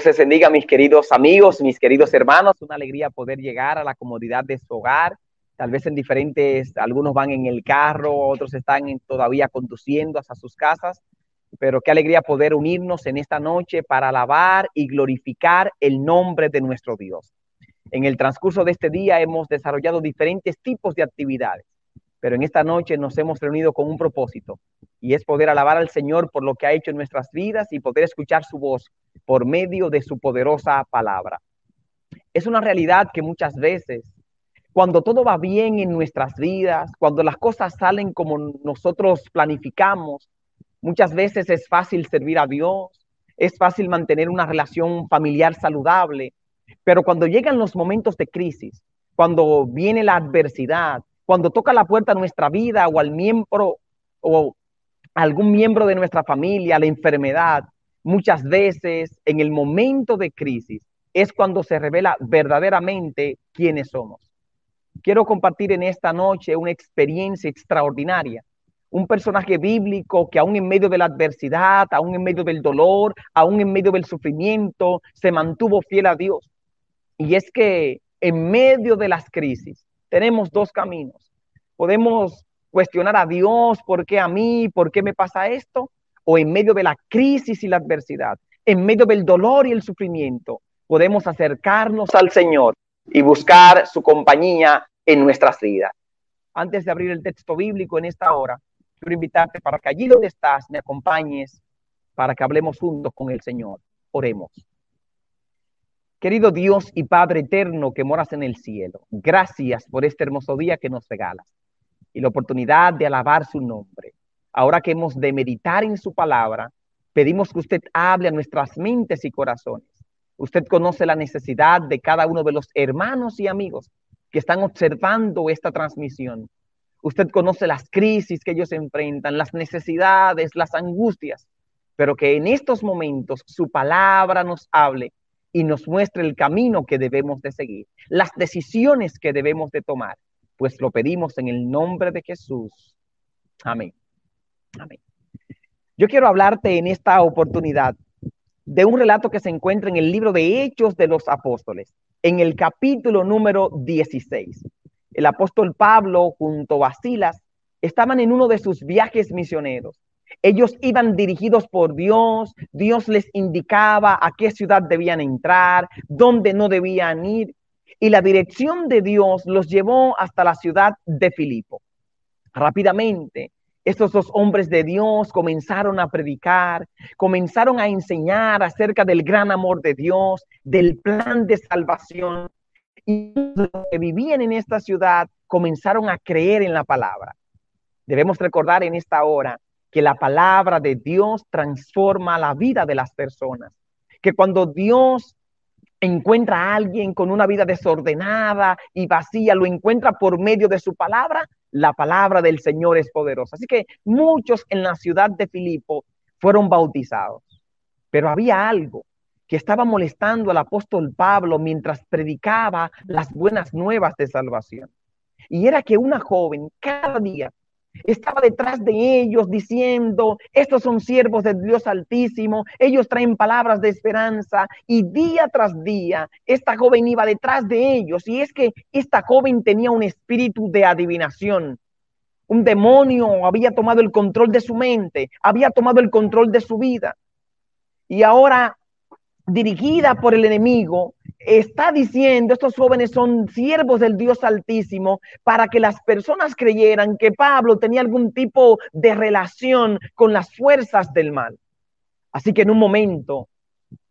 Dios les bendiga, mis queridos amigos, mis queridos hermanos. Una alegría poder llegar a la comodidad de su hogar. Tal vez en diferentes, algunos van en el carro, otros están todavía conduciendo hasta sus casas. Pero qué alegría poder unirnos en esta noche para alabar y glorificar el nombre de nuestro Dios. En el transcurso de este día hemos desarrollado diferentes tipos de actividades, pero en esta noche nos hemos reunido con un propósito y es poder alabar al Señor por lo que ha hecho en nuestras vidas y poder escuchar su voz por medio de su poderosa palabra. Es una realidad que muchas veces, cuando todo va bien en nuestras vidas, cuando las cosas salen como nosotros planificamos, muchas veces es fácil servir a Dios, es fácil mantener una relación familiar saludable, pero cuando llegan los momentos de crisis, cuando viene la adversidad, cuando toca la puerta a nuestra vida o al miembro o algún miembro de nuestra familia, la enfermedad, muchas veces en el momento de crisis es cuando se revela verdaderamente quiénes somos. Quiero compartir en esta noche una experiencia extraordinaria. Un personaje bíblico que aún en medio de la adversidad, aún en medio del dolor, aún en medio del sufrimiento, se mantuvo fiel a Dios. Y es que en medio de las crisis tenemos dos caminos. Podemos cuestionar a Dios, ¿por qué a mí? ¿Por qué me pasa esto? o en medio de la crisis y la adversidad, en medio del dolor y el sufrimiento, podemos acercarnos al Señor y buscar su compañía en nuestras vidas. Antes de abrir el texto bíblico en esta hora, quiero invitarte para que allí donde estás me acompañes para que hablemos juntos con el Señor. Oremos. Querido Dios y Padre eterno que moras en el cielo, gracias por este hermoso día que nos regalas y la oportunidad de alabar su nombre ahora que hemos de meditar en su palabra, pedimos que usted hable a nuestras mentes y corazones. Usted conoce la necesidad de cada uno de los hermanos y amigos que están observando esta transmisión. Usted conoce las crisis que ellos enfrentan, las necesidades, las angustias, pero que en estos momentos su palabra nos hable y nos muestre el camino que debemos de seguir, las decisiones que debemos de tomar, pues lo pedimos en el nombre de Jesús. Amén. Amén. Yo quiero hablarte en esta oportunidad de un relato que se encuentra en el libro de Hechos de los Apóstoles, en el capítulo número 16. El apóstol Pablo junto a Silas estaban en uno de sus viajes misioneros. Ellos iban dirigidos por Dios, Dios les indicaba a qué ciudad debían entrar, dónde no debían ir, y la dirección de Dios los llevó hasta la ciudad de Filipo. Rápidamente, estos dos hombres de Dios comenzaron a predicar, comenzaron a enseñar acerca del gran amor de Dios, del plan de salvación. Y los que vivían en esta ciudad comenzaron a creer en la palabra. Debemos recordar en esta hora que la palabra de Dios transforma la vida de las personas. Que cuando Dios encuentra a alguien con una vida desordenada y vacía, lo encuentra por medio de su palabra, la palabra del Señor es poderosa. Así que muchos en la ciudad de Filipo fueron bautizados, pero había algo que estaba molestando al apóstol Pablo mientras predicaba las buenas nuevas de salvación. Y era que una joven cada día estaba detrás de ellos diciendo, estos son siervos de Dios Altísimo, ellos traen palabras de esperanza y día tras día esta joven iba detrás de ellos y es que esta joven tenía un espíritu de adivinación. Un demonio había tomado el control de su mente, había tomado el control de su vida. Y ahora, dirigida por el enemigo, está diciendo, estos jóvenes son siervos del Dios Altísimo, para que las personas creyeran que Pablo tenía algún tipo de relación con las fuerzas del mal. Así que en un momento,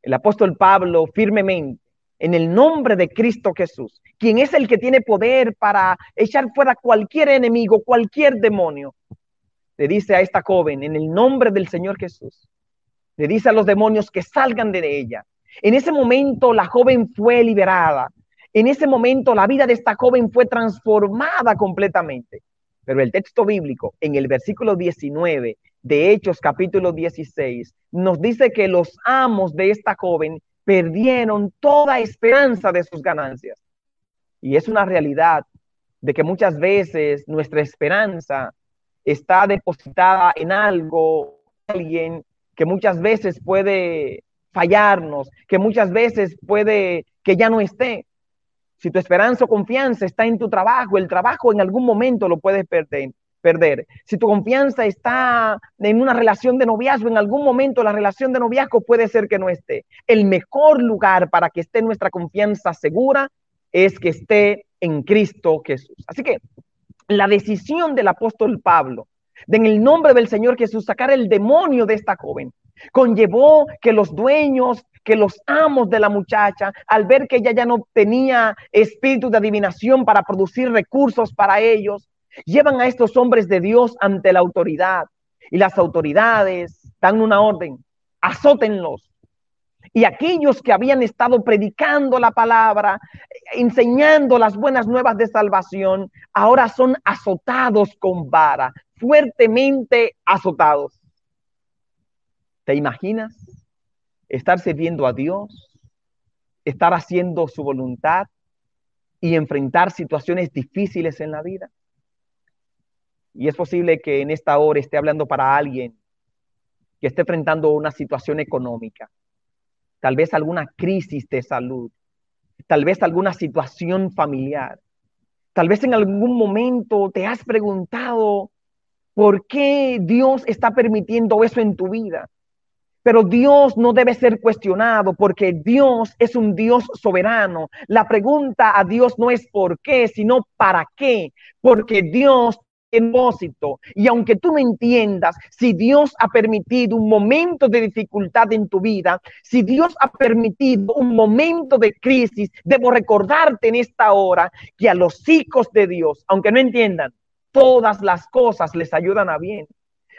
el apóstol Pablo firmemente, en el nombre de Cristo Jesús, quien es el que tiene poder para echar fuera cualquier enemigo, cualquier demonio, le dice a esta joven, en el nombre del Señor Jesús, le dice a los demonios que salgan de ella en ese momento la joven fue liberada. En ese momento la vida de esta joven fue transformada completamente. Pero el texto bíblico en el versículo 19 de Hechos capítulo 16 nos dice que los amos de esta joven perdieron toda esperanza de sus ganancias. Y es una realidad de que muchas veces nuestra esperanza está depositada en algo, alguien que muchas veces puede fallarnos, que muchas veces puede que ya no esté. Si tu esperanza o confianza está en tu trabajo, el trabajo en algún momento lo puedes perder. perder. Si tu confianza está en una relación de noviazgo, en algún momento la relación de noviazgo puede ser que no esté. El mejor lugar para que esté nuestra confianza segura es que esté en Cristo Jesús. Así que la decisión del apóstol Pablo de en el nombre del Señor Jesús sacar el demonio de esta joven conllevó que los dueños, que los amos de la muchacha, al ver que ella ya no tenía espíritu de adivinación para producir recursos para ellos, llevan a estos hombres de Dios ante la autoridad. Y las autoridades dan una orden, azótenlos. Y aquellos que habían estado predicando la palabra, enseñando las buenas nuevas de salvación, ahora son azotados con vara, fuertemente azotados. ¿Te imaginas estar sirviendo a Dios, estar haciendo su voluntad y enfrentar situaciones difíciles en la vida? Y es posible que en esta hora esté hablando para alguien que esté enfrentando una situación económica, tal vez alguna crisis de salud, tal vez alguna situación familiar. Tal vez en algún momento te has preguntado por qué Dios está permitiendo eso en tu vida. Pero Dios no debe ser cuestionado porque Dios es un Dios soberano. La pregunta a Dios no es por qué, sino para qué. Porque Dios propósito. Y aunque tú no entiendas, si Dios ha permitido un momento de dificultad en tu vida, si Dios ha permitido un momento de crisis, debo recordarte en esta hora que a los hijos de Dios, aunque no entiendan, todas las cosas les ayudan a bien.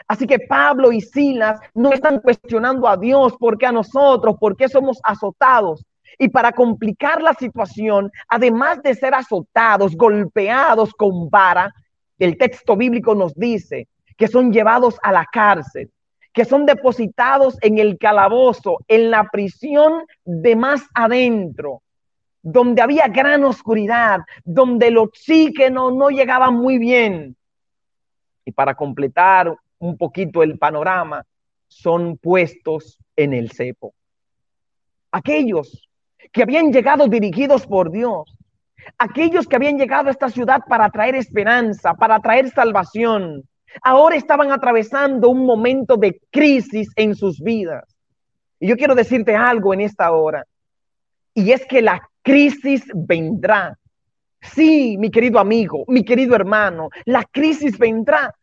Así que Pablo y Silas no están cuestionando a Dios porque a nosotros, porque somos azotados. Y para complicar la situación, además de ser azotados, golpeados con vara, el texto bíblico nos dice que son llevados a la cárcel, que son depositados en el calabozo, en la prisión de más adentro, donde había gran oscuridad, donde el oxígeno no llegaba muy bien. Y para completar un poquito el panorama, son puestos en el cepo. Aquellos que habían llegado dirigidos por Dios, Aquellos que habían llegado a esta ciudad para traer esperanza, para traer salvación, ahora estaban atravesando un momento de crisis en sus vidas. Y yo quiero decirte algo en esta hora, y es que la crisis vendrá. Sí, mi querido amigo, mi querido hermano, la crisis vendrá.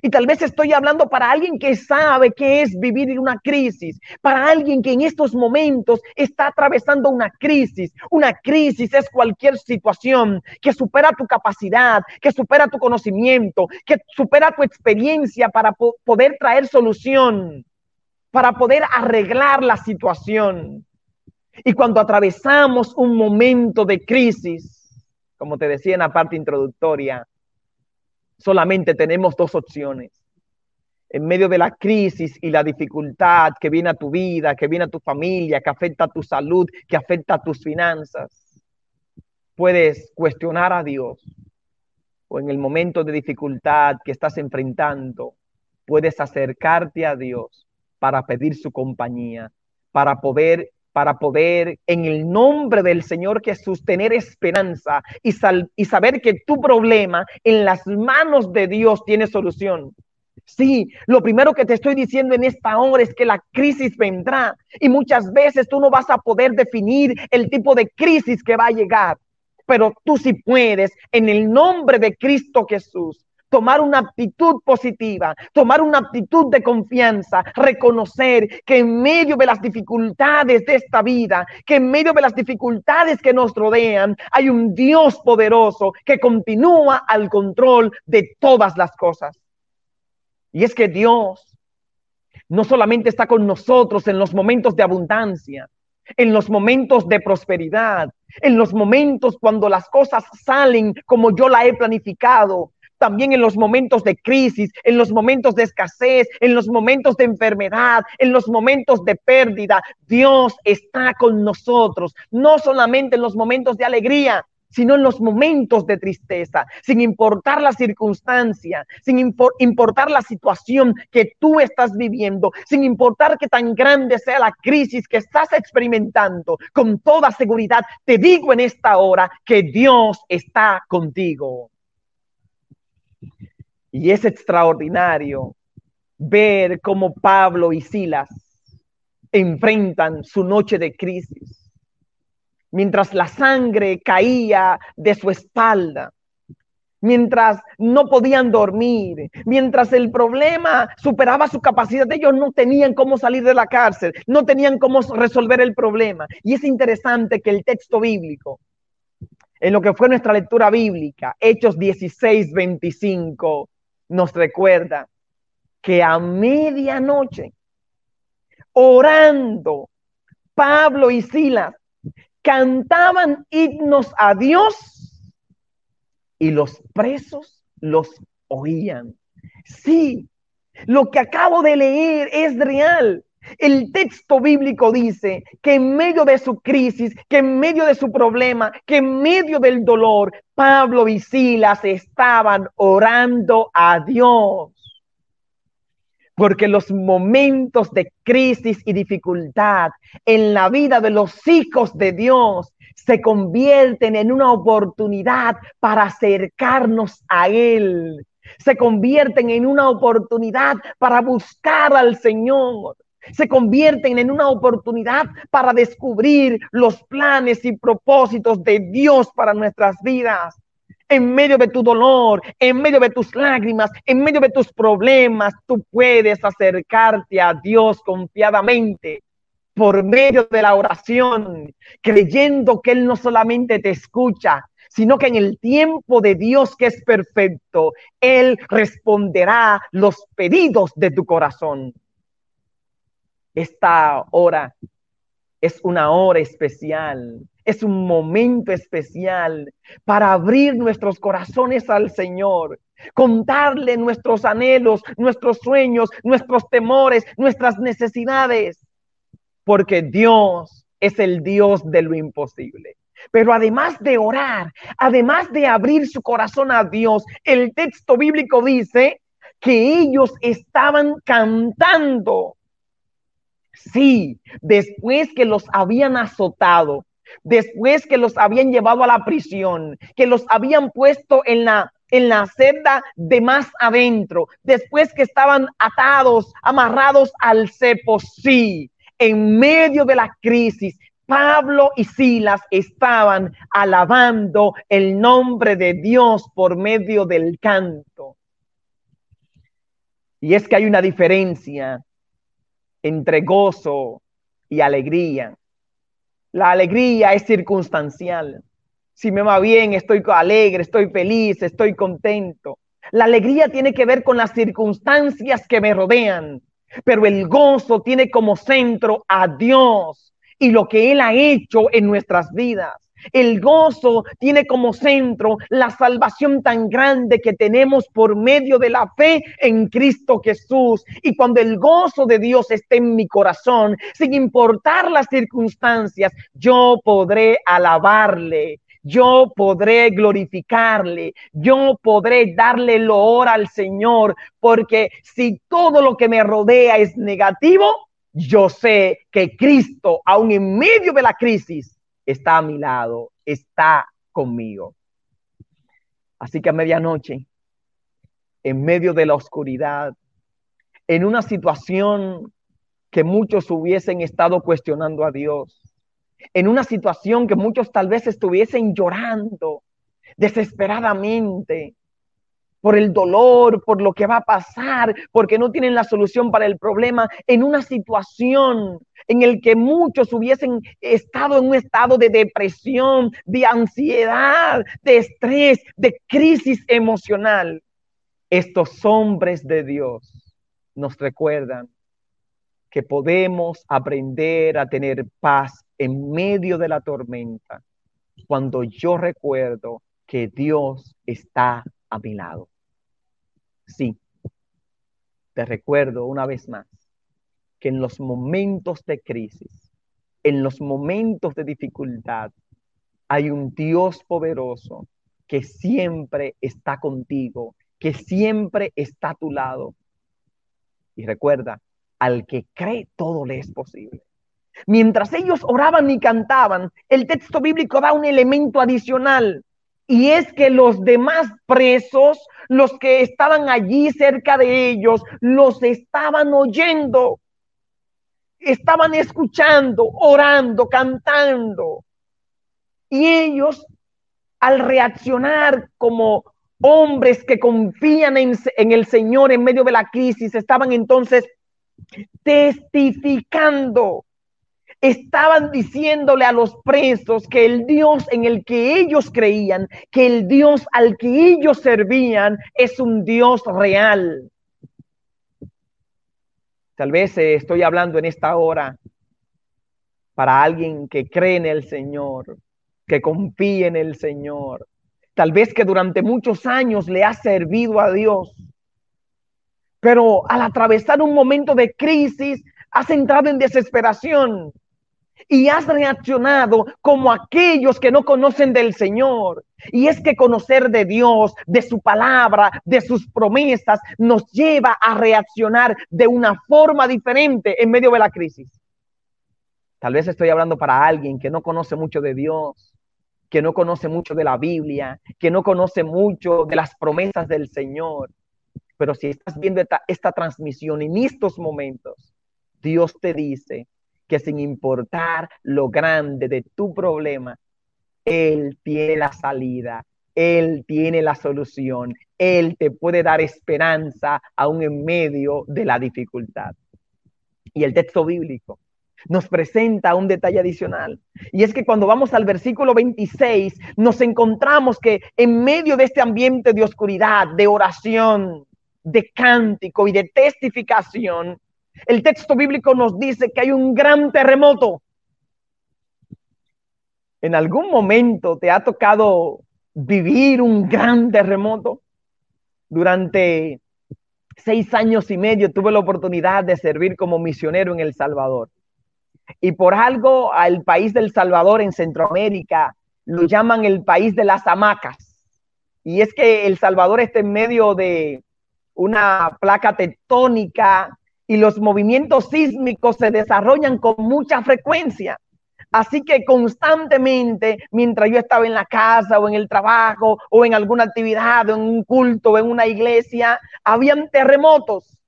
Y tal vez estoy hablando para alguien que sabe qué es vivir en una crisis, para alguien que en estos momentos está atravesando una crisis. Una crisis es cualquier situación que supera tu capacidad, que supera tu conocimiento, que supera tu experiencia para poder traer solución, para poder arreglar la situación. Y cuando atravesamos un momento de crisis, como te decía en la parte introductoria, solamente tenemos dos opciones. En medio de la crisis y la dificultad que viene a tu vida, que viene a tu familia, que afecta a tu salud, que afecta a tus finanzas, puedes cuestionar a Dios. O en el momento de dificultad que estás enfrentando, puedes acercarte a Dios para pedir su compañía, para poder para poder en el nombre del Señor Jesús tener esperanza y, y saber que tu problema en las manos de Dios tiene solución. Sí, lo primero que te estoy diciendo en esta hora es que la crisis vendrá y muchas veces tú no vas a poder definir el tipo de crisis que va a llegar, pero tú sí puedes en el nombre de Cristo Jesús tomar una actitud positiva, tomar una actitud de confianza, reconocer que en medio de las dificultades de esta vida, que en medio de las dificultades que nos rodean, hay un Dios poderoso que continúa al control de todas las cosas. Y es que Dios no solamente está con nosotros en los momentos de abundancia, en los momentos de prosperidad, en los momentos cuando las cosas salen como yo la he planificado, también en los momentos de crisis, en los momentos de escasez, en los momentos de enfermedad, en los momentos de pérdida. Dios está con nosotros, no solamente en los momentos de alegría, sino en los momentos de tristeza, sin importar la circunstancia, sin importar la situación que tú estás viviendo, sin importar que tan grande sea la crisis que estás experimentando, con toda seguridad te digo en esta hora que Dios está contigo. Y es extraordinario ver cómo Pablo y Silas enfrentan su noche de crisis mientras la sangre caía de su espalda, mientras no podían dormir, mientras el problema superaba su capacidad, ellos no tenían cómo salir de la cárcel, no tenían cómo resolver el problema. Y es interesante que el texto bíblico, en lo que fue nuestra lectura bíblica, Hechos 16, 25, nos recuerda que a medianoche, orando, Pablo y Silas cantaban himnos a Dios y los presos los oían. Sí, lo que acabo de leer es real. El texto bíblico dice que en medio de su crisis, que en medio de su problema, que en medio del dolor, Pablo y Silas estaban orando a Dios porque los momentos de crisis y dificultad en la vida de los hijos de Dios se convierten en una oportunidad para acercarnos a Él. Se convierten en una oportunidad para buscar al Señor. Se convierten en una oportunidad para descubrir los planes y propósitos de Dios para nuestras vidas en medio de tu dolor, en medio de tus lágrimas, en medio de tus problemas, tú puedes acercarte a Dios confiadamente por medio de la oración, creyendo que Él no solamente te escucha, sino que en el tiempo de Dios que es perfecto, Él responderá los pedidos de tu corazón. Esta hora es una hora especial es un momento especial para abrir nuestros corazones al Señor, contarle nuestros anhelos, nuestros sueños, nuestros temores, nuestras necesidades, porque Dios es el Dios de lo imposible. Pero además de orar, además de abrir su corazón a Dios, el texto bíblico dice que ellos estaban cantando. Sí, después que los habían azotado, después que los habían llevado a la prisión, que los habían puesto en la en la celda de más adentro, después que estaban atados, amarrados al cepo, sí, en medio de la crisis, Pablo y Silas estaban alabando el nombre de Dios por medio del canto. Y es que hay una diferencia entre gozo y alegría. La alegría es circunstancial. Si me va bien, estoy alegre, estoy feliz, estoy contento. La alegría tiene que ver con las circunstancias que me rodean, pero el gozo tiene como centro a Dios y lo que Él ha hecho en nuestras vidas. El gozo tiene como centro la salvación tan grande que tenemos por medio de la fe en Cristo Jesús. Y cuando el gozo de Dios esté en mi corazón, sin importar las circunstancias, yo podré alabarle. Yo podré glorificarle, yo podré darle loor al Señor, porque si todo lo que me rodea es negativo, yo sé que Cristo, aún en medio de la crisis, está a mi lado, está conmigo. Así que a medianoche, en medio de la oscuridad, en una situación que muchos hubiesen estado cuestionando a Dios, en una situación que muchos tal vez estuviesen llorando desesperadamente, por el dolor, por lo que va a pasar, porque no tienen la solución para el problema, en una situación en el que muchos hubiesen estado en un estado de depresión, de ansiedad, de estrés, de crisis emocional. Estos hombres de Dios nos recuerdan que podemos aprender a tener paz en medio de la tormenta cuando yo recuerdo que Dios está a mi lado. Sí, te recuerdo una vez más que en los momentos de crisis, en los momentos de dificultad, hay un Dios poderoso que siempre está contigo, que siempre está a tu lado. Y recuerda, al que cree todo le es posible. Mientras ellos oraban y cantaban, el texto bíblico da un elemento adicional. Y es que los demás presos, los que estaban allí cerca de ellos, los estaban oyendo. Estaban escuchando, orando, cantando. Y ellos, al reaccionar como hombres que confían en, en, el Señor en medio de la crisis, estaban entonces testificando estaban diciéndole a los presos que el Dios en el que ellos creían, que el Dios al que ellos servían es un Dios real. Tal vez eh, estoy hablando en esta hora para alguien que cree en el Señor, que confíe en el Señor. Tal vez que durante muchos años le ha servido a Dios. Pero al atravesar un momento de crisis, has entrado en desesperación y has reaccionado como aquellos que no conocen del Señor. Y es que conocer de Dios, de su palabra, de sus promesas, nos lleva a reaccionar de una forma diferente en medio de la crisis. Tal vez estoy hablando para alguien que no conoce mucho de Dios, que no conoce mucho de la Biblia, que no conoce mucho de las promesas del Señor. Pero si estás viendo esta, esta transmisión en estos momentos, Dios te dice, que sin importar lo grande de tu problema, Él tiene la salida, Él tiene la solución, Él te puede dar esperanza aún en medio de la dificultad. Y el texto bíblico nos presenta un detalle adicional. Y es que cuando vamos al versículo 26, nos encontramos que en medio de este ambiente de oscuridad, de oración, de cántico y de testificación, el texto bíblico nos dice que hay un gran terremoto. ¿En algún momento te ha tocado vivir un gran terremoto? Durante seis años y medio tuve la oportunidad de servir como misionero en El Salvador. Y por algo al país del Salvador en Centroamérica lo llaman el país de las hamacas. Y es que El Salvador está en medio de una placa tectónica y los movimientos sísmicos se desarrollan con mucha frecuencia. Así que constantemente, mientras yo estaba en la casa o en el trabajo o en alguna actividad, o en un culto o en una iglesia, habían terremotos.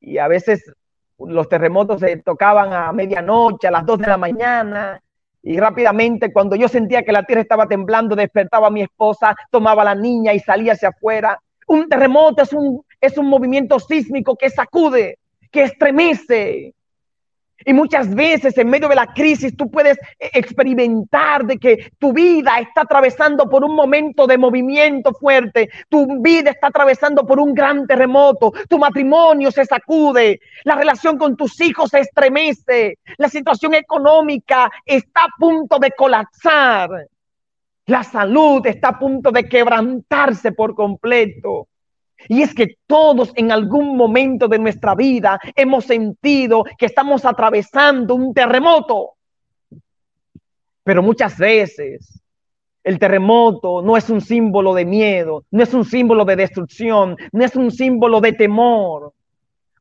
Y a veces los terremotos se tocaban a medianoche, a las dos de la mañana. Y rápidamente, cuando yo sentía que la tierra estaba temblando, despertaba a mi esposa, tomaba a la niña y salía hacia afuera. Un terremoto es un es un movimiento sísmico que sacude, que estremece. Y muchas veces en medio de la crisis tú puedes experimentar de que tu vida está atravesando por un momento de movimiento fuerte, tu vida está atravesando por un gran terremoto, tu matrimonio se sacude, la relación con tus hijos se estremece, la situación económica está a punto de colapsar, la salud está a punto de quebrantarse por completo. Y es que todos en algún momento de nuestra vida hemos sentido que estamos atravesando un terremoto. Pero muchas veces el terremoto no es un símbolo de miedo, no es un símbolo de destrucción, no es un símbolo de temor.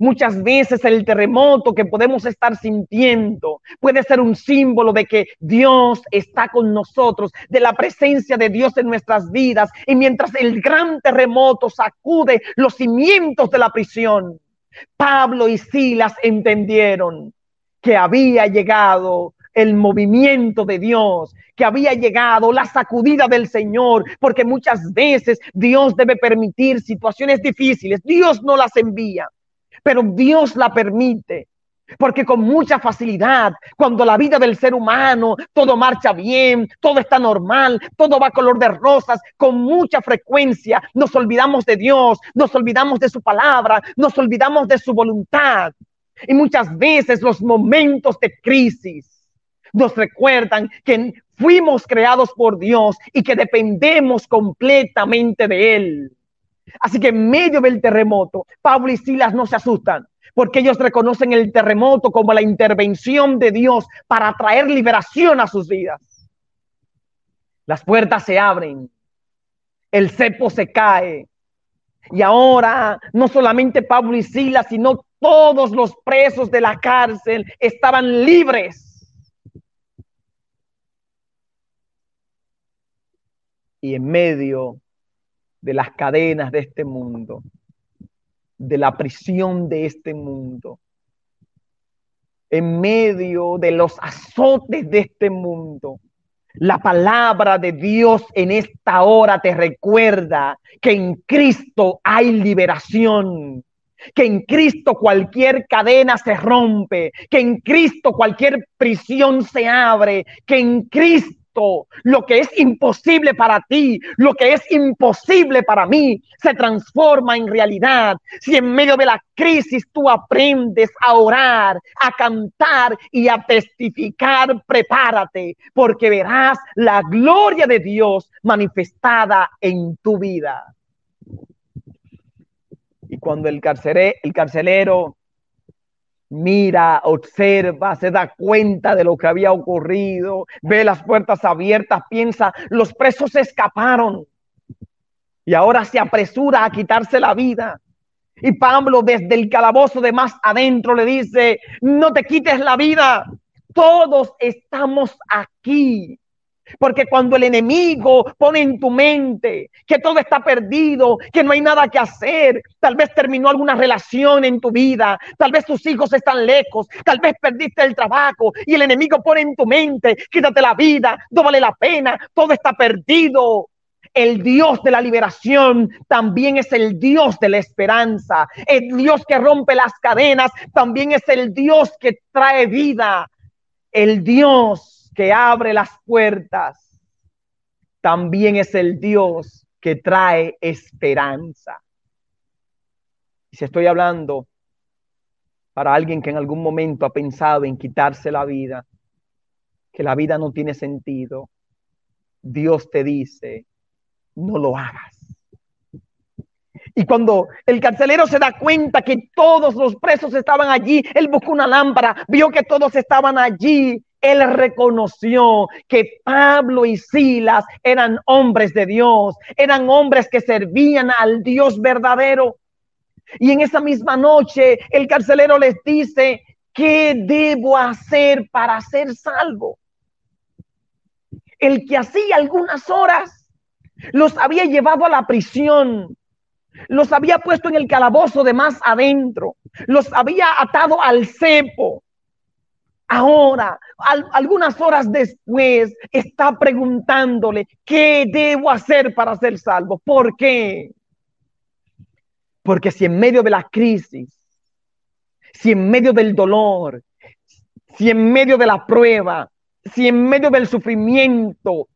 Muchas veces el terremoto que podemos estar sintiendo puede ser un símbolo de que Dios está con nosotros, de la presencia de Dios en nuestras vidas. Y mientras el gran terremoto sacude los cimientos de la prisión, Pablo y Silas entendieron que había llegado el movimiento de Dios, que había llegado la sacudida del Señor, porque muchas veces Dios debe permitir situaciones difíciles, Dios no las envía pero Dios la permite. Porque con mucha facilidad, cuando la vida del ser humano, todo marcha bien, todo está normal, todo va color de rosas, con mucha frecuencia nos olvidamos de Dios, nos olvidamos de su palabra, nos olvidamos de su voluntad. Y muchas veces los momentos de crisis nos recuerdan que fuimos creados por Dios y que dependemos completamente de Él. Así que en medio del terremoto, Pablo y Silas no se asustan, porque ellos reconocen el terremoto como la intervención de Dios para traer liberación a sus vidas. Las puertas se abren, el cepo se cae. Y ahora no solamente Pablo y Silas, sino todos los presos de la cárcel estaban libres. Y en medio de las cadenas de este mundo, de la prisión de este mundo, en medio de los azotes de este mundo, la palabra de Dios en esta hora te recuerda que en Cristo hay liberación, que en Cristo cualquier cadena se rompe, que en Cristo cualquier prisión se abre, que en Cristo lo que es imposible para ti, lo que es imposible para mí, se transforma en realidad. Si en medio de la crisis tú aprendes a orar, a cantar y a testificar, prepárate, porque verás la gloria de Dios manifestada en tu vida. Y cuando el, el carcelero mira, observa, se da cuenta de lo que había ocurrido, ve las puertas abiertas, piensa, los presos escaparon y ahora se apresura a quitarse la vida. Y Pablo desde el calabozo de más adentro le dice, no te quites la vida, todos estamos aquí. Porque cuando el enemigo pone en tu mente que todo está perdido, que no hay nada que hacer, tal vez terminó alguna relación en tu vida, tal vez tus hijos están lejos, tal vez perdiste el trabajo y el enemigo pone en tu mente, quítate la vida, no vale la pena, todo está perdido. El Dios de la liberación también es el Dios de la esperanza. El Dios que rompe las cadenas también es el Dios que trae vida. El Dios que abre las puertas, también es el Dios que trae esperanza. Y si estoy hablando para alguien que en algún momento ha pensado en quitarse la vida, que la vida no tiene sentido, Dios te dice, no lo hagas. Y cuando el carcelero se da cuenta que todos los presos estaban allí, él buscó una lámpara, vio que todos estaban allí él reconoció que Pablo y Silas eran hombres de Dios, eran hombres que servían al Dios verdadero. Y en esa misma noche el carcelero les dice, ¿qué debo hacer para ser salvo? El que hacía algunas horas los había llevado a la prisión, los había puesto en el calabozo de más adentro, los había atado al cepo, Ahora, algunas horas después, está preguntándole, ¿qué debo hacer para ser salvo? ¿Por qué? Porque si en medio de la crisis, si en medio del dolor, si en medio de la prueba, si en medio del sufrimiento,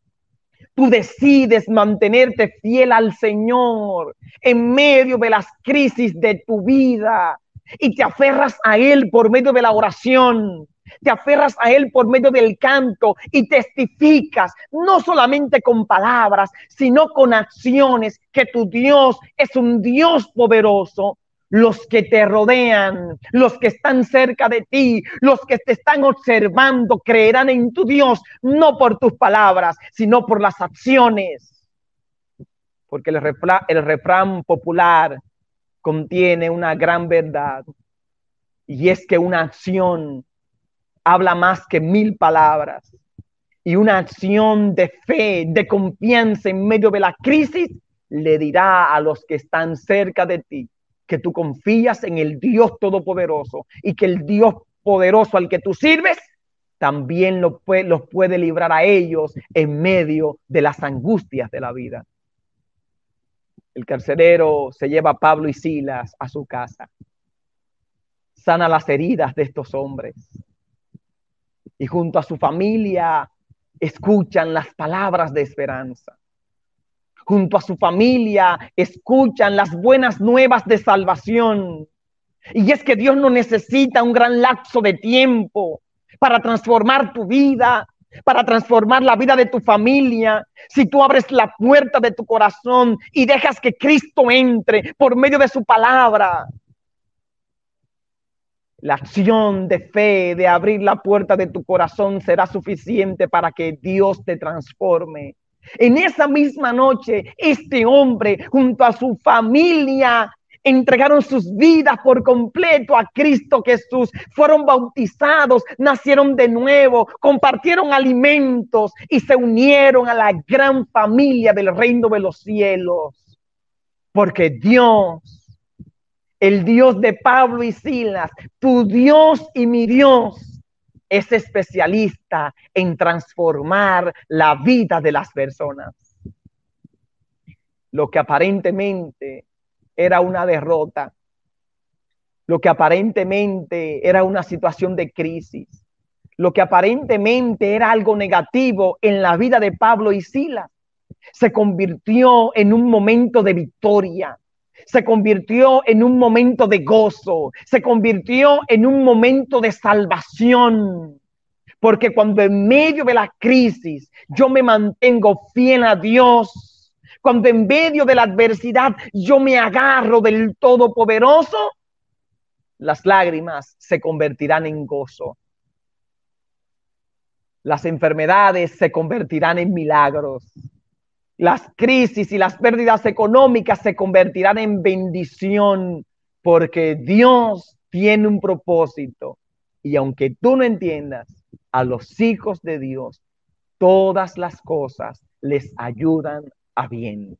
tú decides mantenerte fiel al Señor en medio de las crisis de tu vida y te aferras a Él por medio de la oración, te aferras a Él por medio del canto y testificas, no solamente con palabras, sino con acciones, que tu Dios es un Dios poderoso. Los que te rodean, los que están cerca de ti, los que te están observando, creerán en tu Dios, no por tus palabras, sino por las acciones. Porque el refrán, popular contiene una gran verdad. Y es que una acción habla más que mil palabras. Y una acción de fe, de confianza en medio de la crisis, le dirá a los que están cerca de ti que tú confías en el Dios Todopoderoso y que el Dios poderoso al que tú sirves también los puede, librar a ellos en medio de las angustias de la vida. El carcelero se lleva a Pablo y Silas a su casa, sana las heridas de estos hombres, y junto a su familia escuchan las palabras de esperanza. Junto a su familia escuchan las buenas nuevas de salvación. Y es que Dios no necesita un gran lapso de tiempo para transformar tu vida, para transformar la vida de tu familia. Si tú abres la puerta de tu corazón y dejas que Cristo entre por medio de su palabra, la acción de fe, de abrir la puerta de tu corazón será suficiente para que Dios te transforme. En esa misma noche, este hombre junto a su familia entregaron sus vidas por completo a Cristo Jesús, fueron bautizados, nacieron de nuevo, compartieron alimentos y se unieron a la gran familia del reino de los cielos. Porque Dios, el Dios de Pablo y Silas, tu Dios y mi Dios, es especialista en transformar la vida de las personas. Lo que aparentemente era una derrota, lo que aparentemente era una situación de crisis, lo que aparentemente era algo negativo en la vida de Pablo y Silas, se convirtió en un momento de victoria, se convirtió en un momento de gozo, se convirtió en un momento de salvación. Porque cuando en medio de la crisis yo me mantengo fiel a Dios, cuando en medio de la adversidad yo me agarro del Todopoderoso, las lágrimas se convertirán en gozo. Las enfermedades se convertirán en milagros. Las crisis y las pérdidas económicas se convertirán en bendición porque Dios tiene un propósito. Y aunque tú no entiendas, a los hijos de Dios, todas las cosas les ayudan a bien.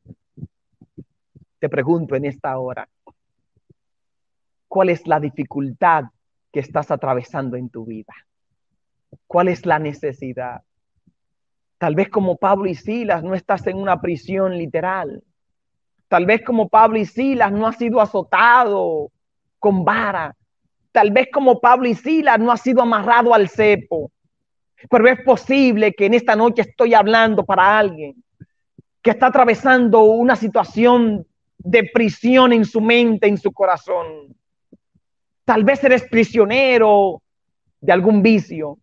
Te pregunto en esta hora, ¿cuál es la dificultad que estás atravesando en tu vida? ¿Cuál es la necesidad? Tal vez como Pablo y Silas no estás en una prisión literal. Tal vez como Pablo y Silas no has sido azotado con vara. Tal vez como Pablo y Silas no has sido amarrado al cepo. Pero es posible que en esta noche estoy hablando para alguien que está atravesando una situación de prisión en su mente, en su corazón. Tal vez eres prisionero de algún vicio.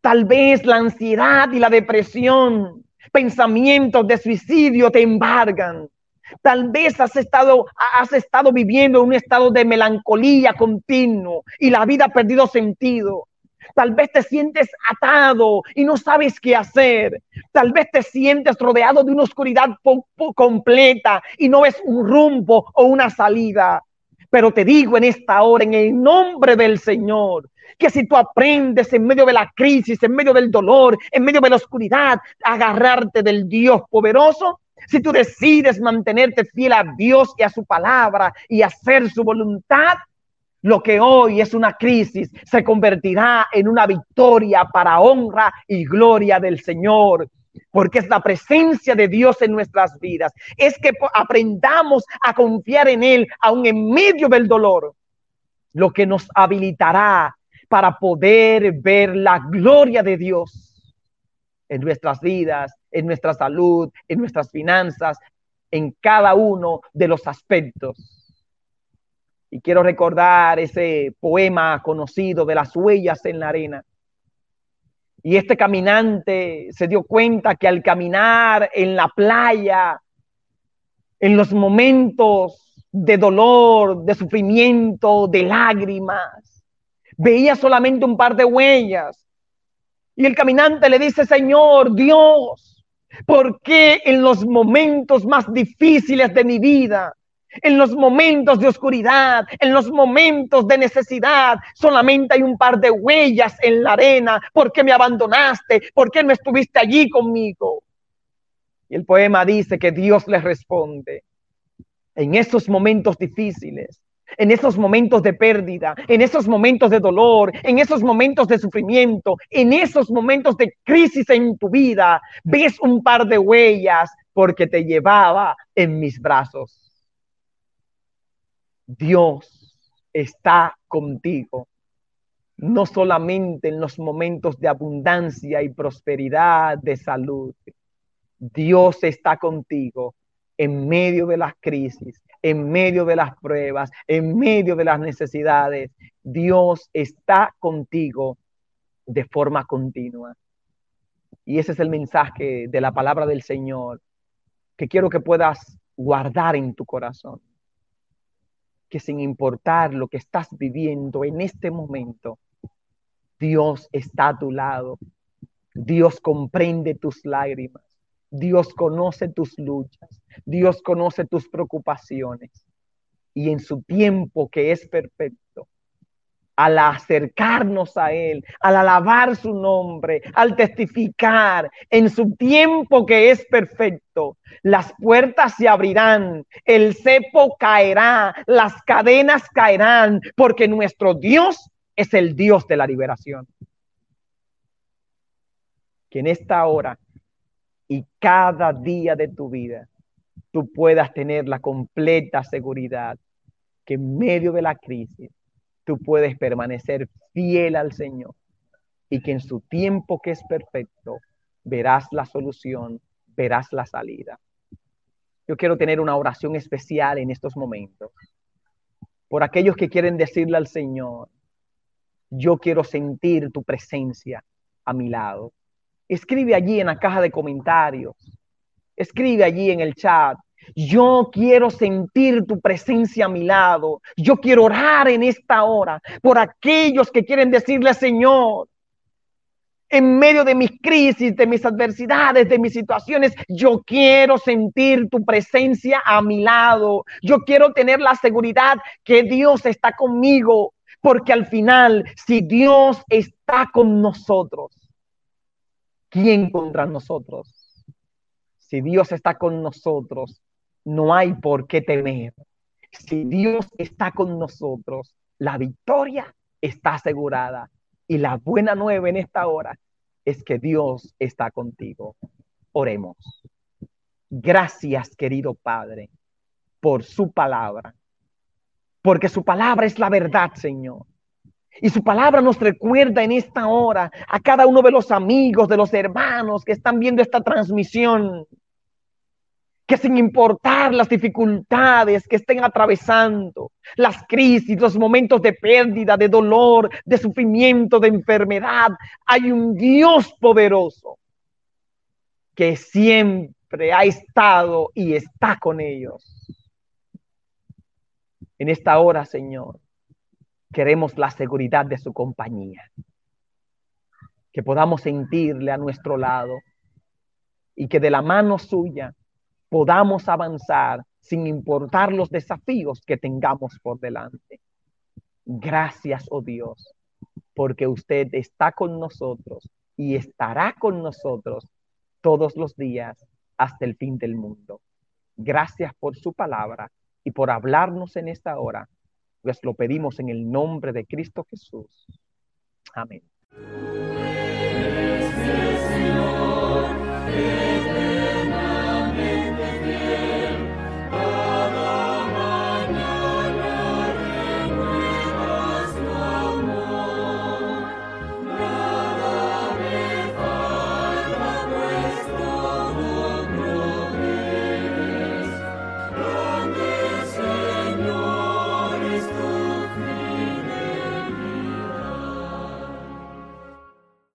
Tal vez la ansiedad y la depresión, pensamientos de suicidio te embargan. Tal vez has estado, has estado viviendo en un estado de melancolía continuo y la vida ha perdido sentido. Tal vez te sientes atado y no sabes qué hacer. Tal vez te sientes rodeado de una oscuridad completa y no ves un rumbo o una salida. Pero te digo en esta hora, en el nombre del Señor, que si tú aprendes en medio de la crisis, en medio del dolor, en medio de la oscuridad, agarrarte del Dios poderoso, si tú decides mantenerte fiel a Dios y a su palabra y hacer su voluntad, lo que hoy es una crisis se convertirá en una victoria para honra y gloria del Señor. Porque es la presencia de Dios en nuestras vidas. Es que aprendamos a confiar en Él aún en medio del dolor. Lo que nos habilitará para poder ver la gloria de Dios en nuestras vidas, en nuestra salud, en nuestras finanzas, en cada uno de los aspectos y quiero recordar ese poema conocido de las huellas en la arena. Y este caminante se dio cuenta que al caminar en la playa, en los momentos de dolor, de sufrimiento, de lágrimas, veía solamente un par de huellas. Y el caminante le dice, Señor Dios, ¿por qué en los momentos más difíciles de mi vida en los momentos de oscuridad, en los momentos de necesidad, solamente hay un par de huellas en la arena. ¿Por qué me abandonaste? ¿Por qué no estuviste allí conmigo? Y el poema dice que Dios le responde en esos momentos difíciles, en esos momentos de pérdida, en esos momentos de dolor, en esos momentos de sufrimiento, en esos momentos de crisis en tu vida, ves un par de huellas porque te llevaba en mis brazos. Dios está contigo, no solamente en los momentos de abundancia y prosperidad, de salud. Dios está contigo en medio de las crisis, en medio de las pruebas, en medio de las necesidades. Dios está contigo de forma continua. Y ese es el mensaje de la palabra del Señor que quiero que puedas guardar en tu corazón que sin importar lo que estás viviendo en este momento, Dios está a tu lado. Dios comprende tus lágrimas. Dios conoce tus luchas, Dios conoce tus preocupaciones. Y en su tiempo que es perfecto, al acercarnos a Él, al alabar su nombre, al testificar en su tiempo que es perfecto, las puertas se abrirán, el cepo caerá, las cadenas caerán, porque nuestro Dios es el Dios de la liberación. Que en esta hora y cada día de tu vida tú puedas tener la completa seguridad que en medio de la crisis tú puedes permanecer fiel al Señor y que en su tiempo que es perfecto verás la solución, verás la salida. Yo quiero tener una oración especial en estos momentos por aquellos que quieren decirle al Señor, yo quiero sentir tu presencia a mi lado. Escribe allí en la caja de comentarios. Escribe allí en el chat. Yo quiero sentir tu presencia a mi lado. Yo quiero orar en esta hora por aquellos que quieren decirle, Señor, en medio de mis crisis, de mis adversidades, de mis situaciones, yo quiero sentir tu presencia a mi lado. Yo quiero tener la seguridad que Dios está conmigo, porque al final, si Dios está con nosotros, ¿quién contra nosotros? Si Dios está con nosotros, no hay por qué temer. Si Dios está con nosotros, la victoria está asegurada. Y la buena nueva en esta hora es que Dios está contigo. Oremos. Gracias, querido Padre, por su palabra. Porque su palabra es la verdad, Señor. Y su palabra nos recuerda en esta hora a cada uno de los amigos, de los hermanos que están viendo esta transmisión, que sin importar las dificultades que estén atravesando, las crisis, los momentos de pérdida, de dolor, de sufrimiento, de enfermedad, hay un Dios poderoso que siempre ha estado y está con ellos. En esta hora, Señor, queremos la seguridad de su compañía. Que podamos sentirle a nuestro lado y que de la mano suya podamos avanzar sin importar los desafíos que tengamos por delante. Gracias, oh Dios, porque usted está con nosotros y estará con nosotros todos los días hasta el fin del mundo. Gracias por su palabra y por hablarnos en esta hora pues lo pedimos en el nombre de Cristo Jesús. Amén.